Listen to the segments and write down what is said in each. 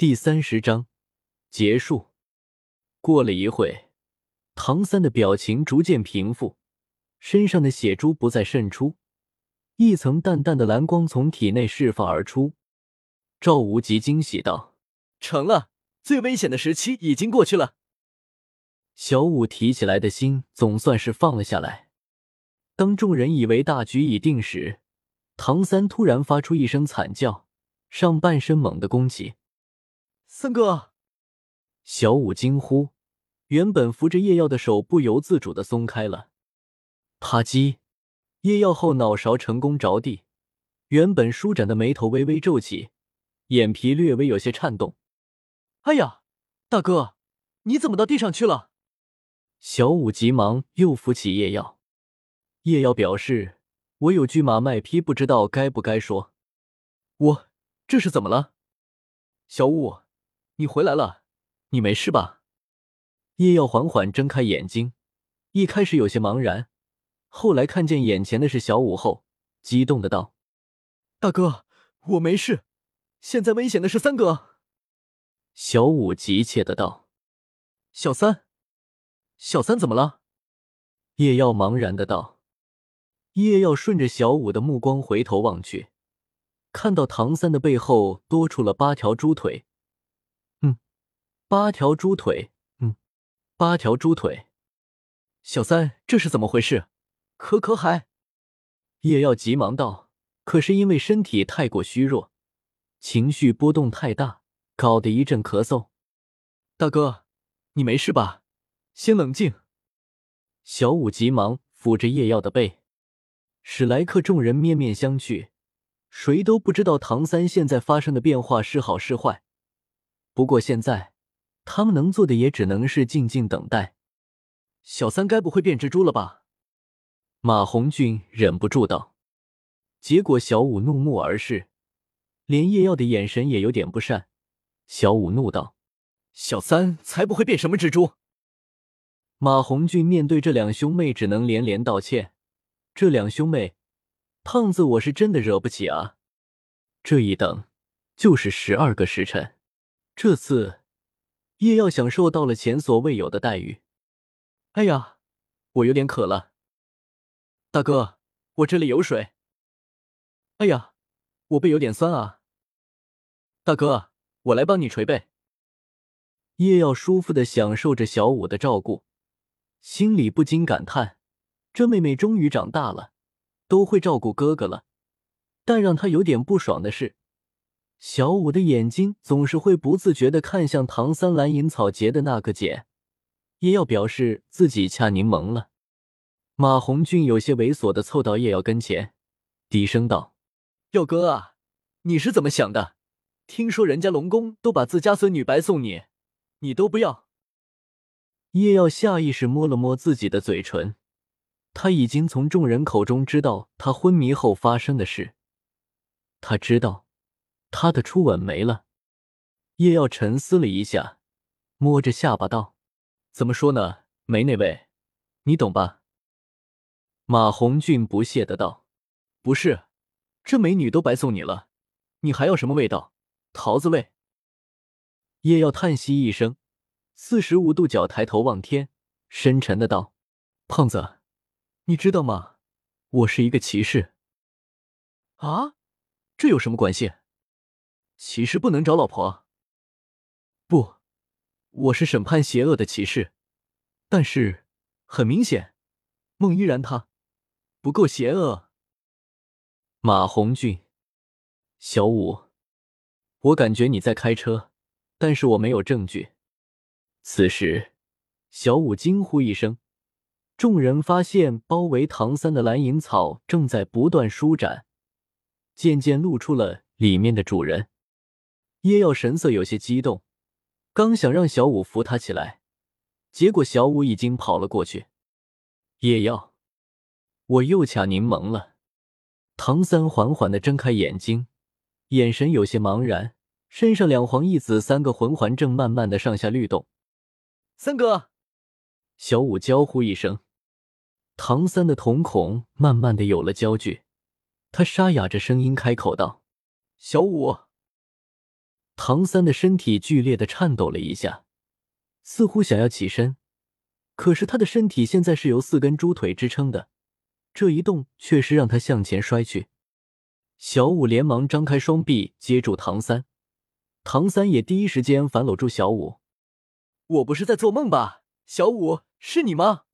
第三十章结束。过了一会，唐三的表情逐渐平复，身上的血珠不再渗出，一层淡淡的蓝光从体内释放而出。赵无极惊喜道：“成了，最危险的时期已经过去了。”小五提起来的心总算是放了下来。当众人以为大局已定时，唐三突然发出一声惨叫，上半身猛地弓起。三哥，小五惊呼，原本扶着叶耀的手不由自主的松开了。啪叽，叶耀后脑勺成功着地，原本舒展的眉头微微皱起，眼皮略微有些颤动。哎呀，大哥，你怎么到地上去了？小五急忙又扶起叶耀。叶耀表示：“我有句马卖批，不知道该不该说。”我这是怎么了？小五。你回来了，你没事吧？叶耀缓缓睁开眼睛，一开始有些茫然，后来看见眼前的是小五后，激动的道：“大哥，我没事，现在危险的是三哥。”小五急切的道：“小三，小三怎么了？”叶耀茫然的道：“叶耀顺着小五的目光回头望去，看到唐三的背后多出了八条猪腿。”八条猪腿，嗯，八条猪腿。小三，这是怎么回事？可可海，叶耀急忙道。可是因为身体太过虚弱，情绪波动太大，搞得一阵咳嗽。大哥，你没事吧？先冷静。小五急忙抚着叶耀的背。史莱克众人面面相觑，谁都不知道唐三现在发生的变化是好是坏。不过现在。他们能做的也只能是静静等待。小三该不会变蜘蛛了吧？马红俊忍不住道。结果小五怒目而视，连叶耀的眼神也有点不善。小五怒道：“小三才不会变什么蜘蛛！”马红俊面对这两兄妹只能连连道歉。这两兄妹，胖子我是真的惹不起啊！这一等就是十二个时辰，这次。叶耀享受到了前所未有的待遇。哎呀，我有点渴了。大哥，我这里有水。哎呀，我背有点酸啊。大哥，我来帮你捶背。叶耀舒服的享受着小五的照顾，心里不禁感叹：这妹妹终于长大了，都会照顾哥哥了。但让他有点不爽的是。小五的眼睛总是会不自觉的看向唐三蓝银草结的那个茧，叶耀表示自己掐柠檬了。马红俊有些猥琐的凑到叶耀跟前，低声道：“耀哥啊，你是怎么想的？听说人家龙宫都把自家孙女白送你，你都不要？”叶耀下意识摸了摸自己的嘴唇，他已经从众人口中知道他昏迷后发生的事，他知道。他的初吻没了，叶耀沉思了一下，摸着下巴道：“怎么说呢？没那味，你懂吧？”马红俊不屑的道：“不是，这美女都白送你了，你还要什么味道？桃子味。”叶耀叹息一声，四十五度角抬头望天，深沉的道：“胖子，你知道吗？我是一个骑士。”啊，这有什么关系？骑士不能找老婆。不，我是审判邪恶的骑士。但是很明显，孟依然她不够邪恶。马红俊，小五，我感觉你在开车，但是我没有证据。此时，小五惊呼一声，众人发现包围唐三的蓝银草正在不断舒展，渐渐露出了里面的主人。叶耀神色有些激动，刚想让小五扶他起来，结果小五已经跑了过去。叶耀，我又卡柠檬了。唐三缓缓的睁开眼睛，眼神有些茫然，身上两黄一紫三个魂环正慢慢的上下律动。三哥，小五娇呼一声，唐三的瞳孔慢慢的有了焦距，他沙哑着声音开口道：“小五。”唐三的身体剧烈的颤抖了一下，似乎想要起身，可是他的身体现在是由四根猪腿支撑的，这一动确实让他向前摔去。小五连忙张开双臂接住唐三，唐三也第一时间反搂住小五。我不是在做梦吧？小五，是你吗？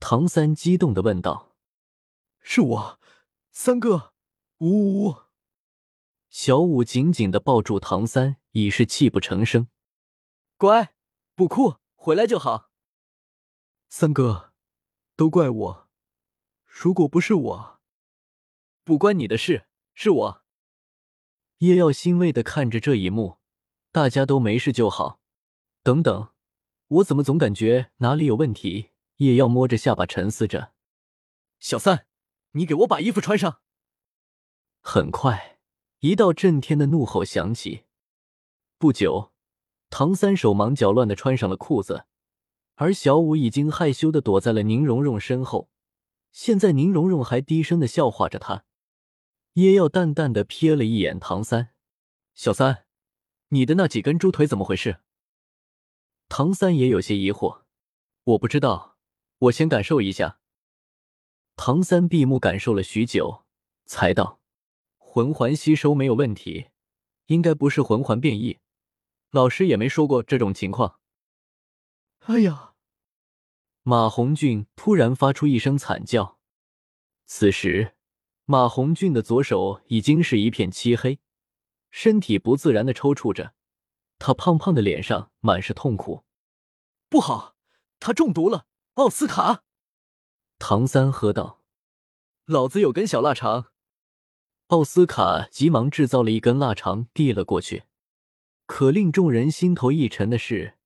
唐三激动的问道。是我，三哥，呜呜呜！小五紧紧的抱住唐三，已是泣不成声。乖，不哭，回来就好。三哥，都怪我，如果不是我，不关你的事。是我，叶耀欣慰的看着这一幕，大家都没事就好。等等，我怎么总感觉哪里有问题？叶耀摸着下巴沉思着。小三，你给我把衣服穿上。很快，一道震天的怒吼响起。不久，唐三手忙脚乱的穿上了裤子，而小五已经害羞的躲在了宁荣荣身后。现在，宁荣荣还低声的笑话着他。叶耀淡淡的瞥了一眼唐三，小三，你的那几根猪腿怎么回事？唐三也有些疑惑，我不知道，我先感受一下。唐三闭目感受了许久，才道：“魂环吸收没有问题，应该不是魂环变异，老师也没说过这种情况。”哎呀！马红俊突然发出一声惨叫，此时。马红俊的左手已经是一片漆黑，身体不自然的抽搐着，他胖胖的脸上满是痛苦。不好，他中毒了！奥斯卡，唐三喝道：“老子有根小腊肠。”奥斯卡急忙制造了一根腊肠递了过去。可令众人心头一沉的是，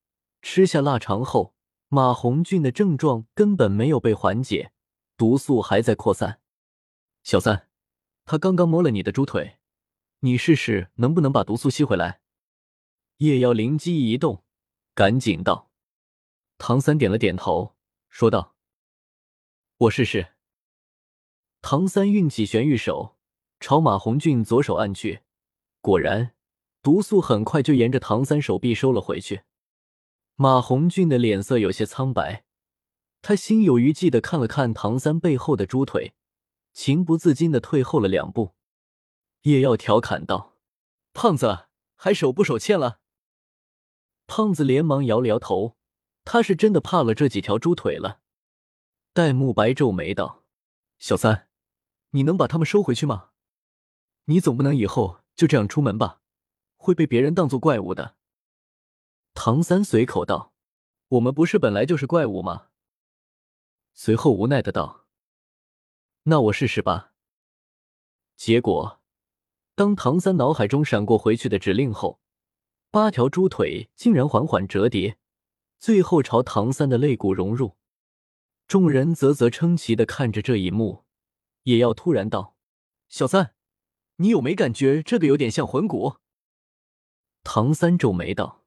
吃下腊肠后，马红俊的症状根本没有被缓解，毒素还在扩散。小三，他刚刚摸了你的猪腿，你试试能不能把毒素吸回来。叶瑶灵机一动，赶紧道。唐三点了点头，说道：“我试试。”唐三运起玄玉手，朝马红俊左手按去，果然，毒素很快就沿着唐三手臂收了回去。马红俊的脸色有些苍白，他心有余悸的看了看唐三背后的猪腿。情不自禁的退后了两步，叶耀调侃道：“胖子还手不手欠了？”胖子连忙摇了摇头，他是真的怕了这几条猪腿了。戴沐白皱眉道：“小三，你能把他们收回去吗？你总不能以后就这样出门吧？会被别人当做怪物的。”唐三随口道：“我们不是本来就是怪物吗？”随后无奈的道。那我试试吧。结果，当唐三脑海中闪过回去的指令后，八条猪腿竟然缓缓折叠，最后朝唐三的肋骨融入。众人啧啧称奇的看着这一幕，也要突然道：“小三，你有没感觉这个有点像魂骨？”唐三皱眉道：“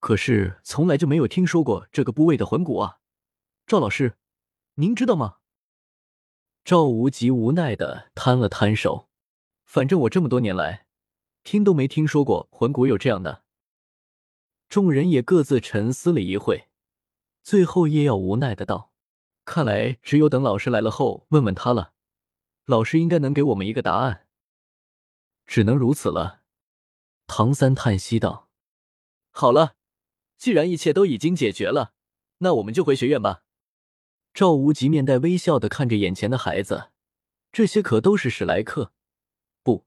可是从来就没有听说过这个部位的魂骨啊，赵老师，您知道吗？”赵无极无奈的摊了摊手，反正我这么多年来，听都没听说过魂骨有这样的。众人也各自沉思了一会，最后叶耀无奈的道：“看来只有等老师来了后问问他了，老师应该能给我们一个答案。只能如此了。”唐三叹息道：“好了，既然一切都已经解决了，那我们就回学院吧。”赵无极面带微笑的看着眼前的孩子，这些可都是史莱克，不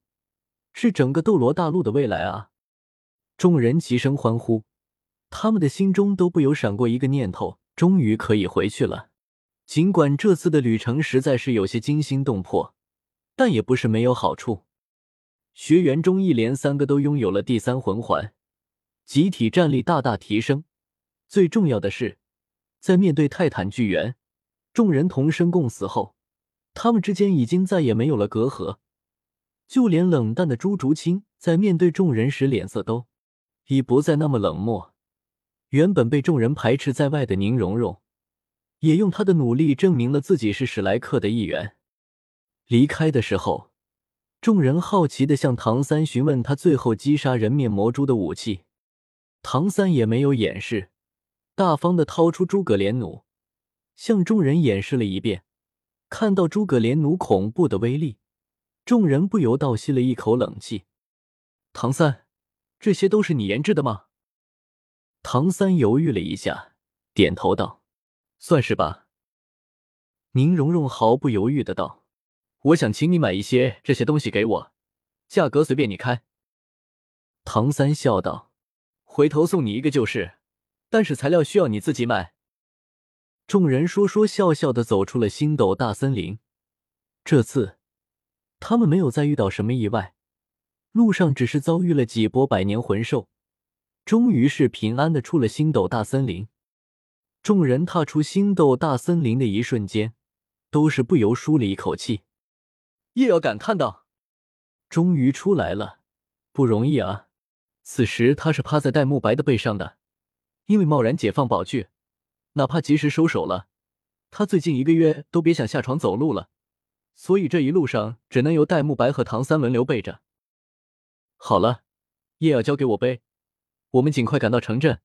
是整个斗罗大陆的未来啊！众人齐声欢呼，他们的心中都不由闪过一个念头：终于可以回去了。尽管这次的旅程实在是有些惊心动魄，但也不是没有好处。学员中一连三个都拥有了第三魂环，集体战力大大提升。最重要的是，在面对泰坦巨猿。众人同生共死后，他们之间已经再也没有了隔阂，就连冷淡的朱竹清在面对众人时，脸色都已不再那么冷漠。原本被众人排斥在外的宁荣荣，也用她的努力证明了自己是史莱克的一员。离开的时候，众人好奇的向唐三询问他最后击杀人面魔蛛的武器，唐三也没有掩饰，大方的掏出诸葛连弩，向众人演示了一遍。看到诸葛连弩恐怖的威力，众人不由倒吸了一口冷气。唐三，这些都是你研制的吗？唐三犹豫了一下，点头道：“算是吧。”宁荣荣毫不犹豫的道。我想请你买一些这些东西给我，价格随便你开。唐三笑道：“回头送你一个就是，但是材料需要你自己买。”众人说说笑笑的走出了星斗大森林。这次他们没有再遇到什么意外，路上只是遭遇了几波百年魂兽，终于是平安的出了星斗大森林。众人踏出星斗大森林的一瞬间，都是不由舒了一口气。叶耀感叹道：“终于出来了，不容易啊！”此时他是趴在戴沐白的背上的，因为贸然解放宝具，哪怕及时收手了，他最近一个月都别想下床走路了。所以这一路上只能由戴沐白和唐三轮流背着。好了，叶耀交给我背，我们尽快赶到城镇，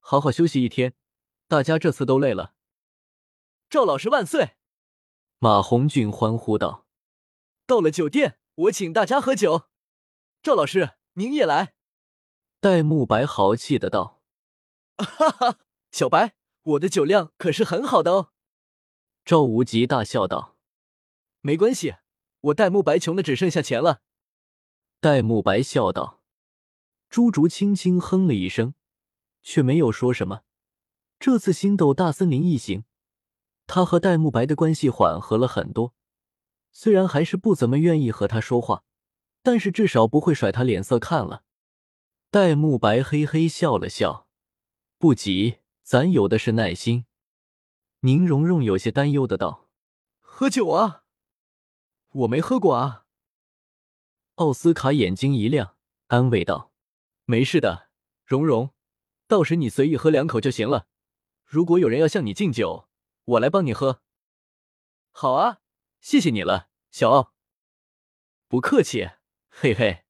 好好休息一天。大家这次都累了。赵老师万岁！马红俊欢呼道。到了酒店，我请大家喝酒。赵老师，您也来。戴沐白豪气的道：“哈哈，小白，我的酒量可是很好的哦。”赵无极大笑道：“没关系，我戴沐白穷的只剩下钱了。”戴沐白笑道。朱竹轻轻哼了一声，却没有说什么。这次星斗大森林一行，他和戴沐白的关系缓和了很多。虽然还是不怎么愿意和他说话，但是至少不会甩他脸色看了。戴沐白嘿嘿笑了笑，不急，咱有的是耐心。宁荣荣有些担忧的道：“喝酒啊，我没喝过啊。”奥斯卡眼睛一亮，安慰道：“没事的，蓉蓉，到时你随意喝两口就行了。如果有人要向你敬酒，我来帮你喝。”好啊。谢谢你了，小奥。不客气，嘿嘿。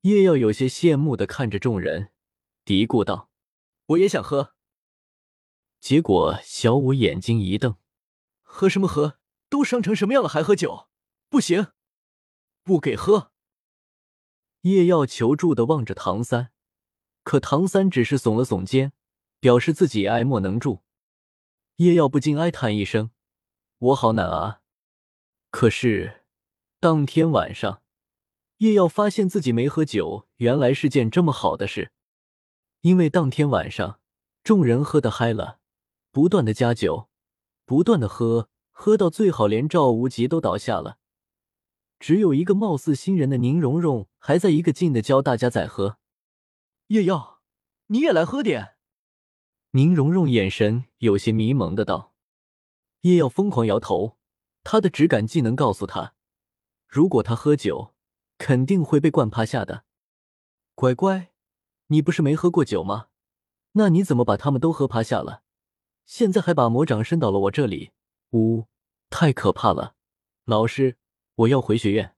叶耀有些羡慕的看着众人，嘀咕道：“我也想喝。”结果小五眼睛一瞪：“喝什么喝？都伤成什么样了还喝酒？不行，不给喝。”叶耀求助的望着唐三，可唐三只是耸了耸肩，表示自己爱莫能助。叶耀不禁哀叹一声：“我好难啊。”可是，当天晚上，叶耀发现自己没喝酒，原来是件这么好的事。因为当天晚上，众人喝得嗨了，不断的加酒，不断的喝，喝到最好连赵无极都倒下了，只有一个貌似新人的宁荣荣还在一个劲的教大家在喝。叶耀，你也来喝点。宁荣荣眼神有些迷蒙的道。叶耀疯狂摇头。他的直感技能告诉他，如果他喝酒，肯定会被灌趴下的。乖乖，你不是没喝过酒吗？那你怎么把他们都喝趴下了？现在还把魔掌伸到了我这里，呜，太可怕了！老师，我要回学院。